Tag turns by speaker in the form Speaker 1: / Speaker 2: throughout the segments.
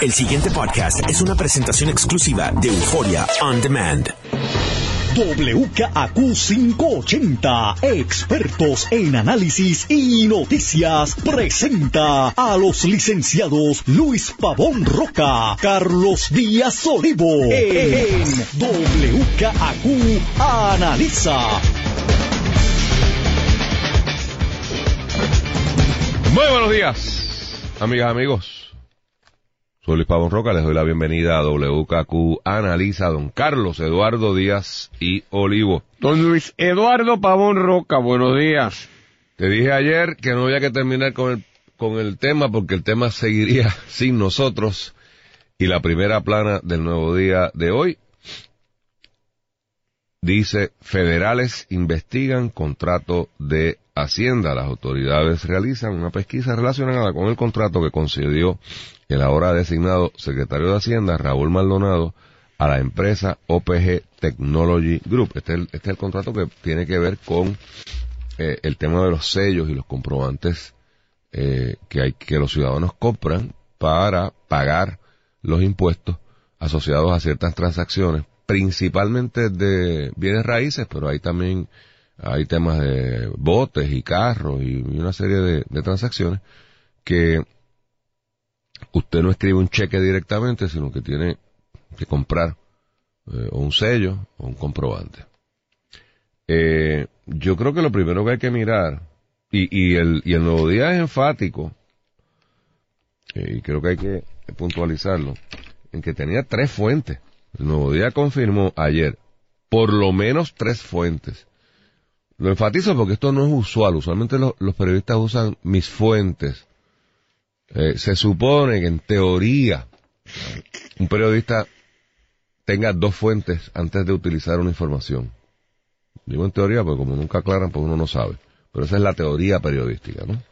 Speaker 1: El siguiente podcast es una presentación exclusiva de Euforia On Demand.
Speaker 2: WKAQ 580, expertos en análisis y noticias, presenta a los licenciados Luis Pavón Roca, Carlos Díaz Olivo, en WKAQ Analiza.
Speaker 3: Muy buenos días, amigas, amigos. Soy Luis Pavón Roca, les doy la bienvenida a WKQ Analiza, don Carlos Eduardo Díaz y Olivo.
Speaker 4: Don Luis Eduardo Pavón Roca, buenos días.
Speaker 3: Te dije ayer que no había que terminar con el, con el tema porque el tema seguiría sin nosotros. Y la primera plana del nuevo día de hoy dice, federales investigan contrato de Hacienda. Las autoridades realizan una pesquisa relacionada con el contrato que concedió el ahora designado secretario de Hacienda, Raúl Maldonado, a la empresa OPG Technology Group. Este es el, este es el contrato que tiene que ver con eh, el tema de los sellos y los comprobantes eh, que hay que los ciudadanos compran para pagar los impuestos asociados a ciertas transacciones, principalmente de bienes raíces, pero hay también hay temas de botes y carros y, una serie de, transacciones que usted no escribe un cheque directamente, sino que tiene que comprar eh, un sello o un comprobante. Eh, yo creo que lo primero que hay que mirar, y, y, el, y el nuevo día es enfático, eh, y creo que hay que puntualizarlo, en que tenía tres fuentes. El nuevo día confirmó ayer por lo menos tres fuentes. Lo enfatizo porque esto no es usual. Usualmente los periodistas usan mis fuentes eh, se supone que en teoría un periodista tenga dos fuentes antes de utilizar una información. Digo en teoría porque como nunca aclaran, pues uno no sabe. Pero esa es la teoría periodística, ¿no?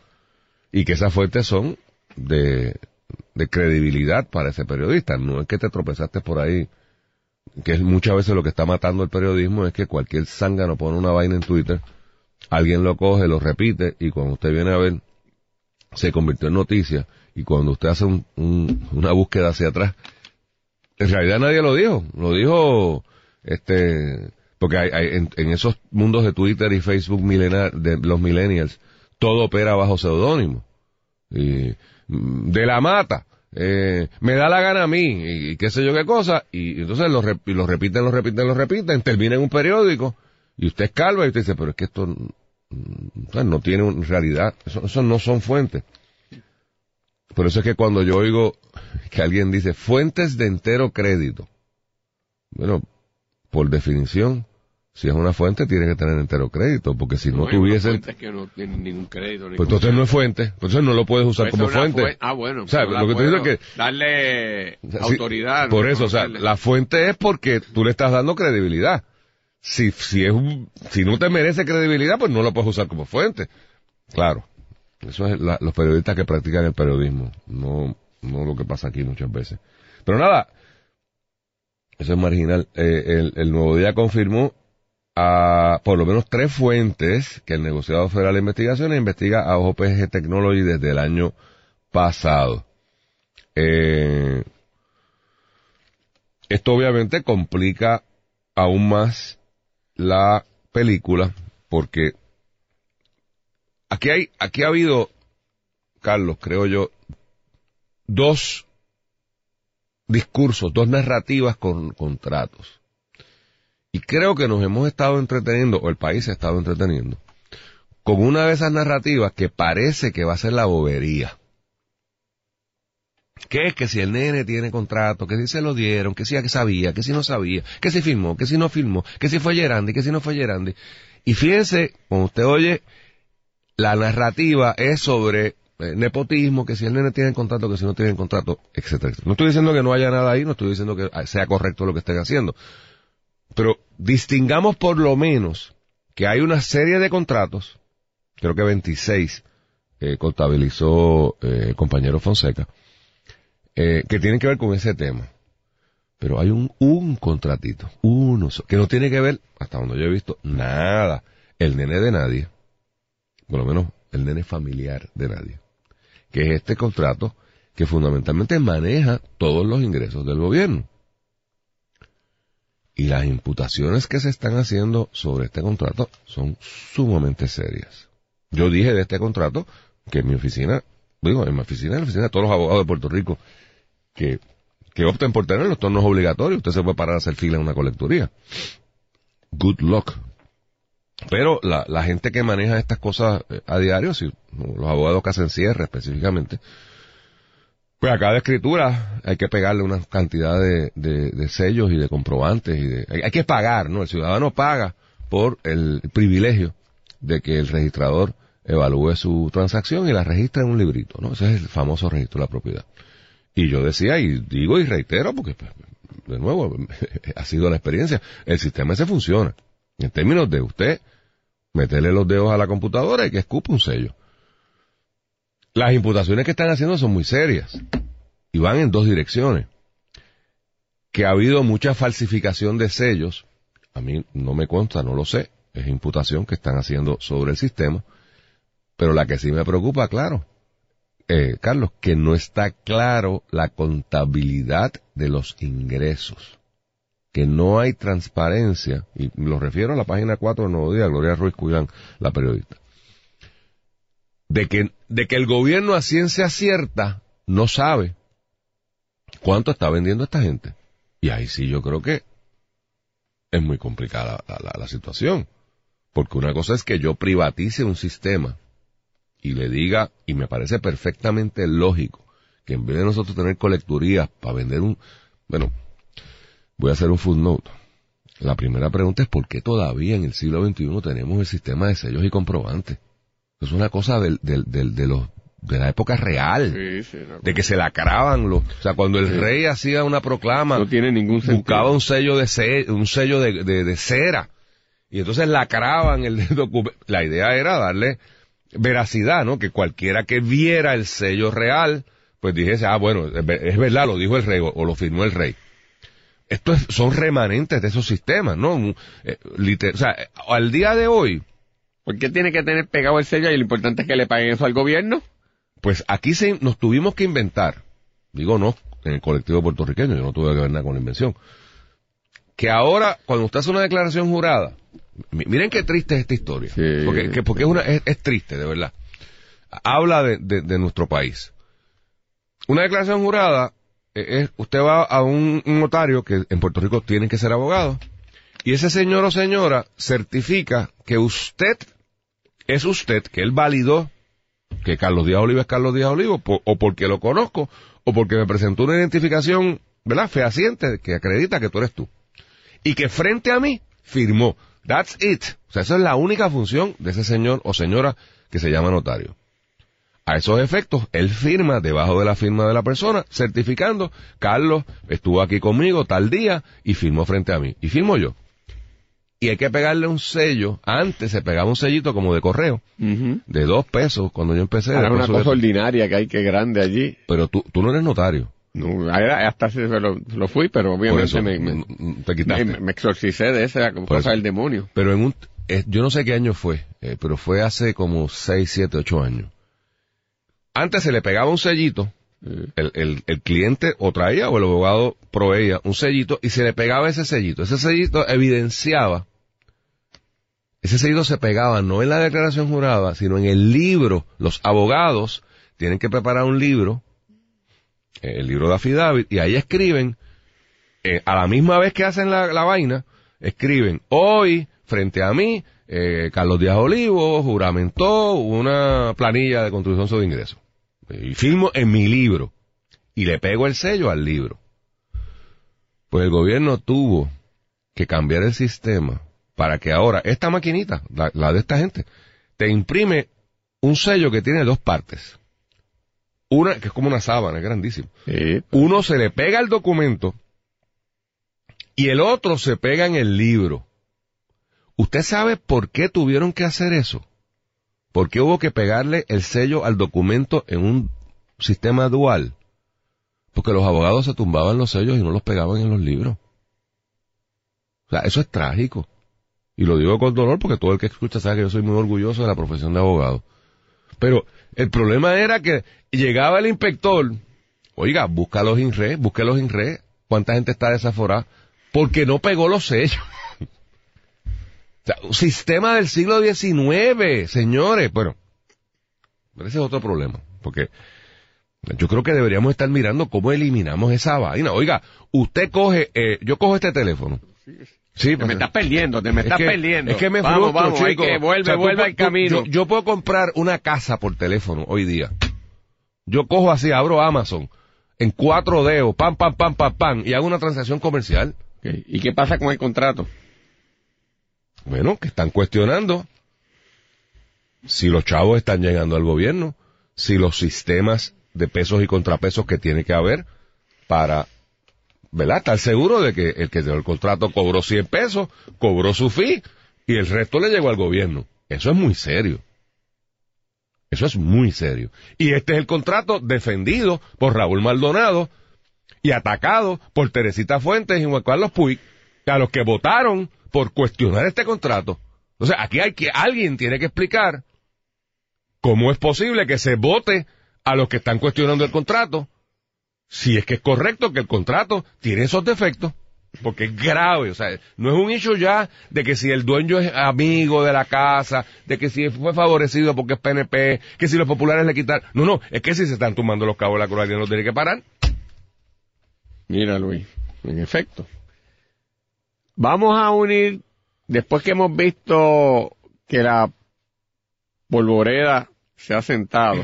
Speaker 3: Y que esas fuentes son de, de credibilidad para ese periodista. No es que te tropezaste por ahí, que es muchas veces lo que está matando el periodismo, es que cualquier zángano pone una vaina en Twitter, alguien lo coge, lo repite, y cuando usted viene a ver, se convirtió en noticia y cuando usted hace una búsqueda hacia atrás, en realidad nadie lo dijo, lo dijo este porque hay, en, esos mundos de Twitter y Facebook milenar, de los millennials, todo opera bajo seudónimo. Y, de la mata, eh, me da la gana a mí, y, qué sé yo qué cosa, y, entonces lo, lo repiten, lo repiten, lo repiten, termina en un periódico, y usted es calvo y usted dice, pero es que esto no tiene realidad, eso, no son fuentes. Por eso es que cuando yo oigo que alguien dice fuentes de entero crédito, bueno, por definición, si es una fuente tiene que tener entero crédito, porque si no, tuviesen...
Speaker 4: que no tienen ningún crédito.
Speaker 3: pues entonces no es fuente, entonces no lo puedes usar como fuente.
Speaker 4: ah, bueno.
Speaker 3: O sea, lo que te digo es que...
Speaker 4: Darle autoridad.
Speaker 3: por eso, o sea, la fuente es porque tú le estás dando credibilidad si, si, es si no te merece credibilidad, pues no lo puedes usar como fuente. Claro. Eso es los periodistas que practican el periodismo, no, no lo que pasa aquí muchas veces. Pero nada, eso es marginal. Eh, el, el, nuevo día confirmó a por lo menos tres fuentes que el negociado federal de investigaciones investiga a OPG Technology desde el año pasado. Eh, esto obviamente complica aún más la película porque aquí hay, aquí ha habido, Carlos, creo yo, dos discursos, dos narrativas con contratos. Y creo que nos hemos estado entreteniendo, o el país se ha estado entreteniendo, con una de esas narrativas que parece que va a ser la bobería. ¿Qué es que si el nene tiene contrato, que si se lo dieron, que si que sabía, que si no sabía, que si firmó, que si no firmó, que si fue Gerandi, que si no fue Gerandi? Y fíjense, cuando usted oye, la narrativa es sobre eh, nepotismo, que si el nene tiene contrato, que si no tiene contrato, etcétera, etcétera. No estoy diciendo que no haya nada ahí, no estoy diciendo que sea correcto lo que estén haciendo. Pero distingamos por lo menos que hay una serie de contratos, creo que 26 eh, contabilizó eh, el compañero Fonseca, eh, que tienen que ver con ese tema. Pero hay un, un contratito, uno, que no tiene que ver, hasta donde yo he visto, nada, el nene de nadie, por lo menos el nene familiar de nadie, que es este contrato que fundamentalmente maneja todos los ingresos del gobierno. Y las imputaciones que se están haciendo sobre este contrato son sumamente serias. Yo dije de este contrato que en mi oficina, digo, en mi oficina, en la oficina de todos los abogados de Puerto Rico que, que opten por tener los tornos obligatorios, usted se puede parar a hacer fila en una colecturía. Good luck. Pero la, la gente que maneja estas cosas eh, a diario, si, los abogados que hacen cierre específicamente, pues a cada escritura hay que pegarle una cantidad de, de, sellos y de comprobantes. y de, hay, que pagar, ¿no? El ciudadano paga por el privilegio de que el registrador evalúe su transacción y la registre en un librito, ¿no? Ese es el famoso registro de la propiedad. Y yo decía, y digo y reitero, porque pues, de nuevo ha sido la experiencia, el sistema ese funciona. En términos de usted meterle los dedos a la computadora y que escupe un sello. Las imputaciones que están haciendo son muy serias y van en dos direcciones. Que ha habido mucha falsificación de sellos, a mí no me consta, no lo sé, es imputación que están haciendo sobre el sistema, pero la que sí me preocupa, claro, eh, Carlos, que no está claro la contabilidad de los ingresos, que no hay transparencia, y lo refiero a la página 4 del Nuevo Día, Gloria Ruiz Cuyán, la periodista de que, de que el gobierno a ciencia cierta no sabe cuánto está vendiendo esta gente. Y ahí sí yo creo que es muy complicada la, la, situación. Porque una cosa es que yo privatice un sistema y le diga, y me parece perfectamente lógico, que en vez de nosotros tener colecturías para vender un, bueno, voy a hacer un footnote. La primera pregunta es por qué todavía en el siglo XXI tenemos el sistema de sellos y comprobantes. Es una cosa del, del, del, de los de la época real, de que se lacraban los, o sea, cuando el rey hacía una proclama,
Speaker 4: no tiene ningún sentido.
Speaker 3: buscaba un sello de un sello de, de, cera y entonces lacraban el documento. La idea era darle veracidad, ¿no? Que cualquiera que viera el sello real, pues dijese, ah, bueno, es verdad, lo dijo el rey o, lo firmó el rey. Estos son remanentes de esos sistemas, ¿no? Eh, o sea, al día de hoy,
Speaker 4: ¿Por qué tiene que tener pegado el sello y lo importante es que le paguen eso al gobierno?
Speaker 3: Pues aquí se, nos tuvimos que inventar, digo no, en el colectivo puertorriqueño, yo no tuve que ver nada con la invención, que ahora, cuando usted hace una declaración jurada, miren qué triste es esta historia, porque, porque es, una, es, triste, de verdad. Habla de, de, nuestro país. Una declaración jurada eh, es, usted va a un, un notario que en Puerto Rico tiene que ser abogado, y ese señor o señora certifica que usted es usted que él validó que Carlos Díaz Olivo es Carlos Díaz Olivo, o porque lo conozco, o porque me presentó una identificación, ¿verdad? Fehaciente que acredita que tú eres tú. Y que frente a mí firmó. That's it. O sea, esa es la única función de ese señor o señora que se llama notario. A esos efectos, él firma debajo de la firma de la persona, certificando, Carlos estuvo aquí conmigo tal día y firmó frente a mí. Y firmo yo y hay que pegarle un sello. Antes se pegaba un sellito como de correo, de dos pesos cuando yo empecé.
Speaker 4: Era una cosa ordinaria que hay que grande allí.
Speaker 3: Pero tú, tú no eres notario.
Speaker 4: No, hasta lo, lo fui, pero obviamente me, me, exorcicé de esa cosa del demonio.
Speaker 3: Pero en un, eh, yo no sé qué año fue, eh, pero fue hace como 6, 7, 8 años. Antes se le pegaba un sellito, el, el, el, cliente o traía o el abogado proveía un sellito y se le pegaba ese sellito. Ese sellito evidenciaba, ese sellito se pegaba no en la declaración jurada, sino en el libro. Los abogados tienen que preparar un libro, eh, el libro de affidavit, y ahí escriben, eh, a la misma vez que hacen la, la vaina, escriben, hoy, frente a mí, eh, Carlos Díaz Olivo juramentó una planilla de contribución sobre ingresos y firmo en mi libro y le pego el sello al libro. Pues el gobierno tuvo que cambiar el sistema para que ahora esta maquinita, la, de esta gente, te imprime un sello que tiene dos partes. Una, que es como una sábana, es grandísimo. Uno se le pega al documento y el otro se pega en el libro. ¿Usted sabe por qué tuvieron que hacer eso? ¿Por qué hubo que pegarle el sello al documento en un sistema dual? Porque los abogados se tumbaban los sellos y no los pegaban en los libros. O sea, eso es trágico. Y lo digo con dolor porque todo el que escucha sabe que yo soy muy orgulloso de la profesión de abogado. Pero el problema era que llegaba el inspector oiga, busca los INRE, busque los INRE, cuánta gente está desaforada, porque no pegó los sellos. O sea, un sistema del siglo XIX, señores. Bueno, ese es otro problema, porque yo creo que deberíamos estar mirando cómo eliminamos esa vaina. Oiga, usted coge, eh, yo cojo este teléfono.
Speaker 4: Sí, me estás perdiendo, te me estás perdiendo.
Speaker 3: Es que me
Speaker 4: vamos, vamos, hay que vuelve, vuelve al camino.
Speaker 3: yo, puedo comprar una casa por teléfono hoy día. Yo cojo así, abro Amazon, en cuatro dedos, pam, pam, pam, pam, pam, y hago una transacción comercial.
Speaker 4: ¿Y qué pasa con el contrato?
Speaker 3: Bueno, que están cuestionando si los chavos están llegando al gobierno, si los sistemas de pesos y contrapesos que tiene que haber para, ¿verdad? Estar seguro de que el que dio el contrato cobró 100 pesos, cobró su fee y el resto le llegó al gobierno. Eso es muy serio. Eso es muy serio. Y este es el contrato defendido por Raúl Maldonado y atacado por Teresita Fuentes y Juan Carlos Puig, a los que votaron por cuestionar este contrato. O sea, aquí hay que, alguien tiene que explicar cómo es posible que se vote a los que están cuestionando el contrato, si es que es correcto que el contrato tiene esos defectos, porque es grave, o sea, no es un hecho ya de que si el dueño es amigo de la casa, de que si fue favorecido porque es PNP, que si los populares le quitan, no, no, es que si se están tomando los cabos de la cruz, no tiene que parar.
Speaker 4: Mira, Luis, en efecto. Vamos a unir, después que hemos visto que la polvoreda se ha sentado,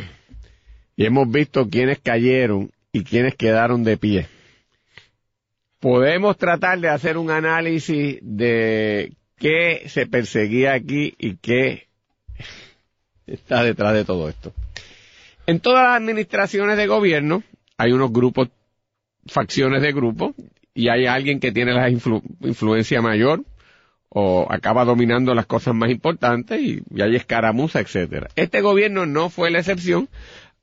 Speaker 4: y hemos visto quiénes cayeron y quiénes quedaron de pie. Podemos tratar de hacer un análisis de qué se perseguía aquí y qué está detrás de todo esto. En todas las administraciones de gobierno hay unos grupos, facciones de grupos, y hay alguien que tiene la influencia mayor o acaba dominando las cosas más importantes y, y hay escaramuza, etcétera. Este gobierno no fue la excepción,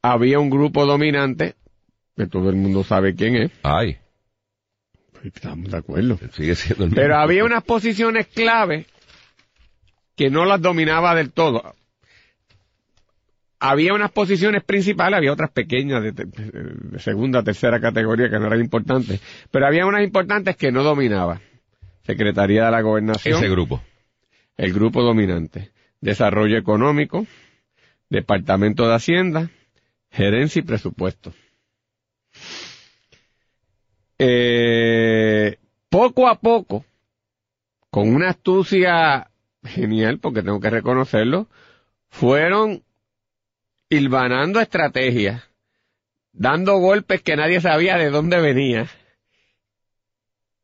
Speaker 4: había un grupo dominante, que todo el mundo sabe quién es.
Speaker 3: Ay.
Speaker 4: Estamos de acuerdo.
Speaker 3: Sigue siendo el
Speaker 4: Pero había unas posiciones clave que no las dominaba del todo. Había unas posiciones principales, había otras pequeñas de, segunda, tercera categoría que no eran importantes, pero había unas importantes que no dominaba. Secretaría de la Gobernación.
Speaker 3: Ese grupo.
Speaker 4: El grupo dominante. Desarrollo Económico, Departamento de Hacienda, gerencia y presupuesto. Eh, poco a poco, con una astucia genial, porque tengo que reconocerlo, fueron hilvanando estrategias, dando golpes que nadie sabía de dónde venía,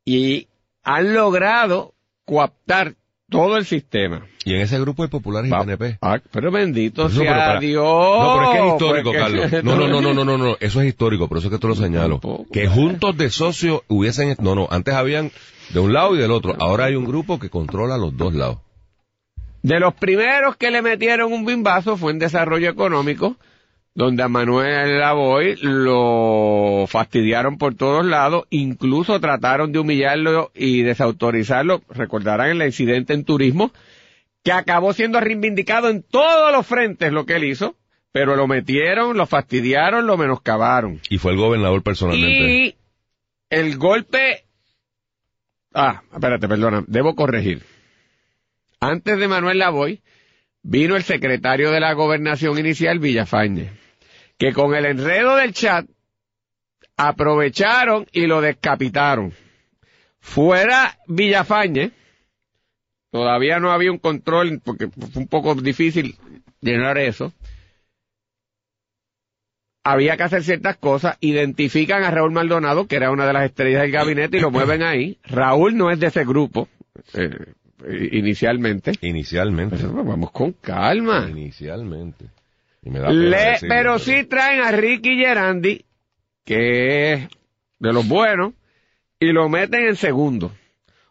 Speaker 4: y han logrado coaptar todo el sistema.
Speaker 3: Y en ese grupo hay populares y PNP.
Speaker 4: Ah, pero bendito sea Dios.
Speaker 3: No, pero es que es histórico, Carlos. No, no, no, no, no, no, no, eso es histórico, por eso es que te lo señalo. que juntos de socios hubiesen, no, no, antes habían de un lado y del otro. Ahora hay un grupo que controla los dos lados.
Speaker 4: De los primeros que le metieron un bimbazo fue en desarrollo económico, donde a Manuel Lavoy lo fastidiaron por todos lados, incluso trataron de humillarlo y desautorizarlo. Recordarán el incidente en turismo, que acabó siendo reivindicado en todos los frentes lo que él hizo, pero lo metieron, lo fastidiaron, lo menoscabaron.
Speaker 3: Y fue el gobernador personalmente.
Speaker 4: Y el golpe... Ah, espérate, perdona, debo corregir. Antes de Manuel Lavoy, vino el secretario de la gobernación inicial, Villafañe que con el enredo del chat aprovecharon y lo descapitaron. Fuera Villafañe, todavía no había un control porque fue un poco difícil llenar eso. Había que hacer ciertas cosas, identifican a Raúl Maldonado, que era una de las estrellas del gabinete, y lo mueven ahí. Raúl no es de ese grupo, eh, inicialmente.
Speaker 3: Inicialmente.
Speaker 4: vamos con calma.
Speaker 3: Inicialmente.
Speaker 4: Le, pero sí traen a Ricky Gerandi, que es de los buenos, y lo meten en segundo.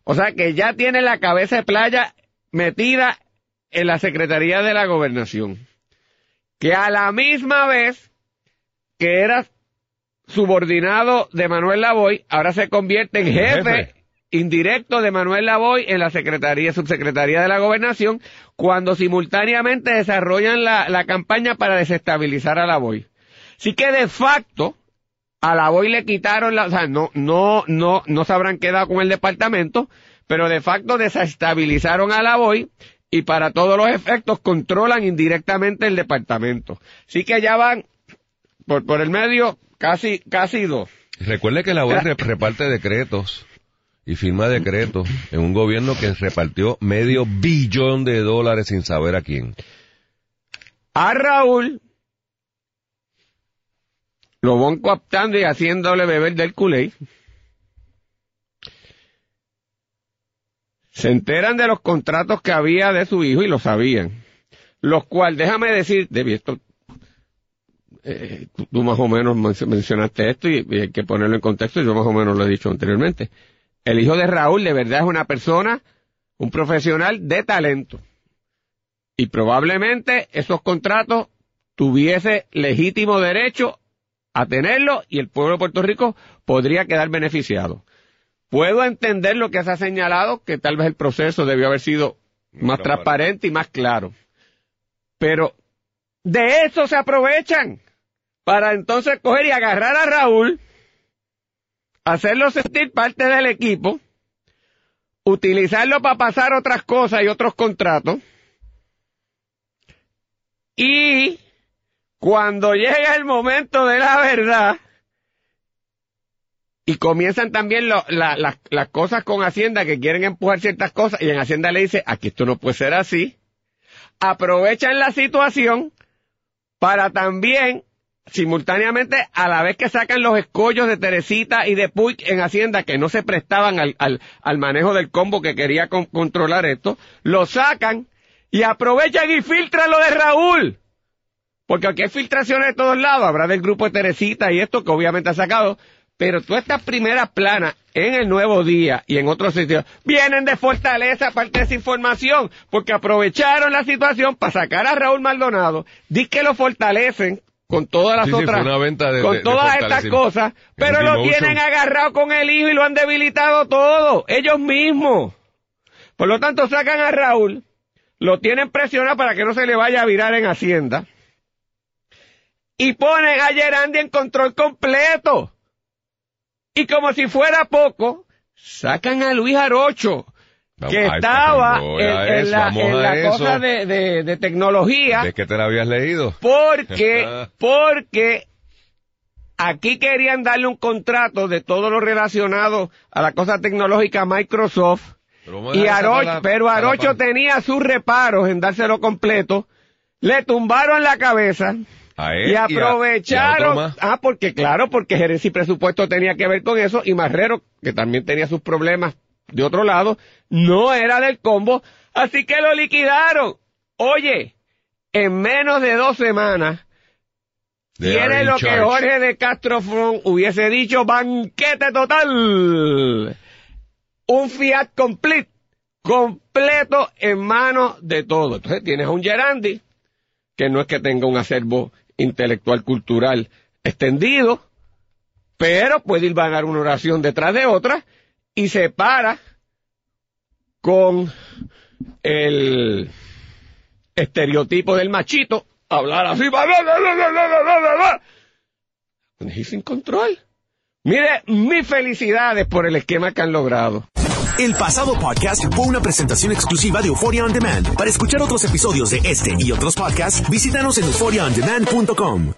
Speaker 4: O sea que ya tiene la cabeza de playa metida en la Secretaría de la Gobernación. Que a la misma vez que era subordinado de Manuel Lavoy, ahora se convierte en jefe indirecto de Manuel Lavoy en la Secretaría, Subsecretaría de la Gobernación, cuando simultáneamente desarrollan la, campaña para desestabilizar a Lavoy. Así que de facto, A la Boy le quitaron la, o sea, no, no, no, no se habrán quedado con el departamento, pero de facto desestabilizaron a la Boy y para todos los efectos controlan indirectamente el departamento. Así que ya van por, por el medio casi, casi dos.
Speaker 3: Recuerde que la reparte decretos y firma decretos en un gobierno que repartió medio billón de dólares sin saber a quién.
Speaker 4: A Raúl lo van coaptando y haciéndole beber del culé. Se enteran de los contratos que había de su hijo y lo sabían. Los cuales, déjame decir, de esto, eh, tú, más o menos mencionaste esto y, hay que ponerlo en contexto, yo más o menos lo he dicho anteriormente. El hijo de Raúl de verdad es una persona, un profesional de talento. Y probablemente esos contratos tuviese legítimo derecho a tenerlo y el pueblo de Puerto Rico podría quedar beneficiado. Puedo entender lo que se ha señalado, que tal vez el proceso debió haber sido más transparente y más claro. Pero de eso se aprovechan para entonces coger y agarrar a Raúl, hacerlo sentir parte del equipo, utilizarlo para pasar otras cosas y otros contratos, y cuando llega el momento de la verdad, y comienzan también las cosas con Hacienda que quieren empujar ciertas cosas, y en Hacienda le dice, aquí esto no puede ser así, aprovechan la situación para también, simultáneamente, a la vez que sacan los escollos de Teresita y de Puig en Hacienda, que no se prestaban al, al, manejo del combo que quería con, controlar esto, lo sacan y aprovechan y filtran lo de Raúl. Porque aquí hay filtraciones de todos lados, habrá del grupo de Teresita y esto que obviamente ha sacado, pero todas estas primeras planas en el Nuevo Día y en otros sitios vienen de Fortaleza parte de esa información, porque aprovecharon la situación para sacar a Raúl Maldonado, di que lo fortalecen con todas las
Speaker 3: Sí,
Speaker 4: otras,
Speaker 3: de-
Speaker 4: con
Speaker 3: de- de
Speaker 4: todas estas cosas, pero lo tienen agarrado con el hijo y lo han debilitado todo, ellos mismos. Por lo tanto, sacan a Raúl, lo tienen presionado para que no se le vaya a virar en Hacienda, y ponen a Gerandi en control completo. Y como si fuera poco, sacan a Luis Arocho, que estaba en,
Speaker 3: a
Speaker 4: en
Speaker 3: eso,
Speaker 4: la, en la cosa de, de- de tecnología,
Speaker 3: ¿De que te la habías leído?
Speaker 4: porque, porque aquí querían darle un contrato de todo lo relacionado a la cosa tecnológica a Microsoft,
Speaker 3: Pero
Speaker 4: y Arocho,
Speaker 3: la-
Speaker 4: pero Arocho tenía sus reparos en dárselo completo, le tumbaron la cabeza,
Speaker 3: a él
Speaker 4: y aprovecharon,
Speaker 3: y a
Speaker 4: ah, porque claro, porque gerencia y presupuesto tenía que ver con eso, y Marrero, que también tenía sus problemas de otro lado, no era del combo, así que lo liquidaron. Oye, en menos de dos semanas, tiene lo que. Jorge de Castro Fron hubiese dicho, banquete total. Un Fiat complete, completo en manos de todo. Entonces tienes a un Gerandi, que no es que tenga un acervo intelectual cultural extendido, pero puede ir vagar una oración detrás de otra y se para con el estereotipo del machito, hablar así, bla, bla, bla, sin control. Mire, mis felicidades por el esquema que han logrado.
Speaker 1: El pasado podcast fue una presentación exclusiva de Euphoria On Demand. Para escuchar otros episodios de este y otros podcasts, visítanos en euphoriaondemand.com.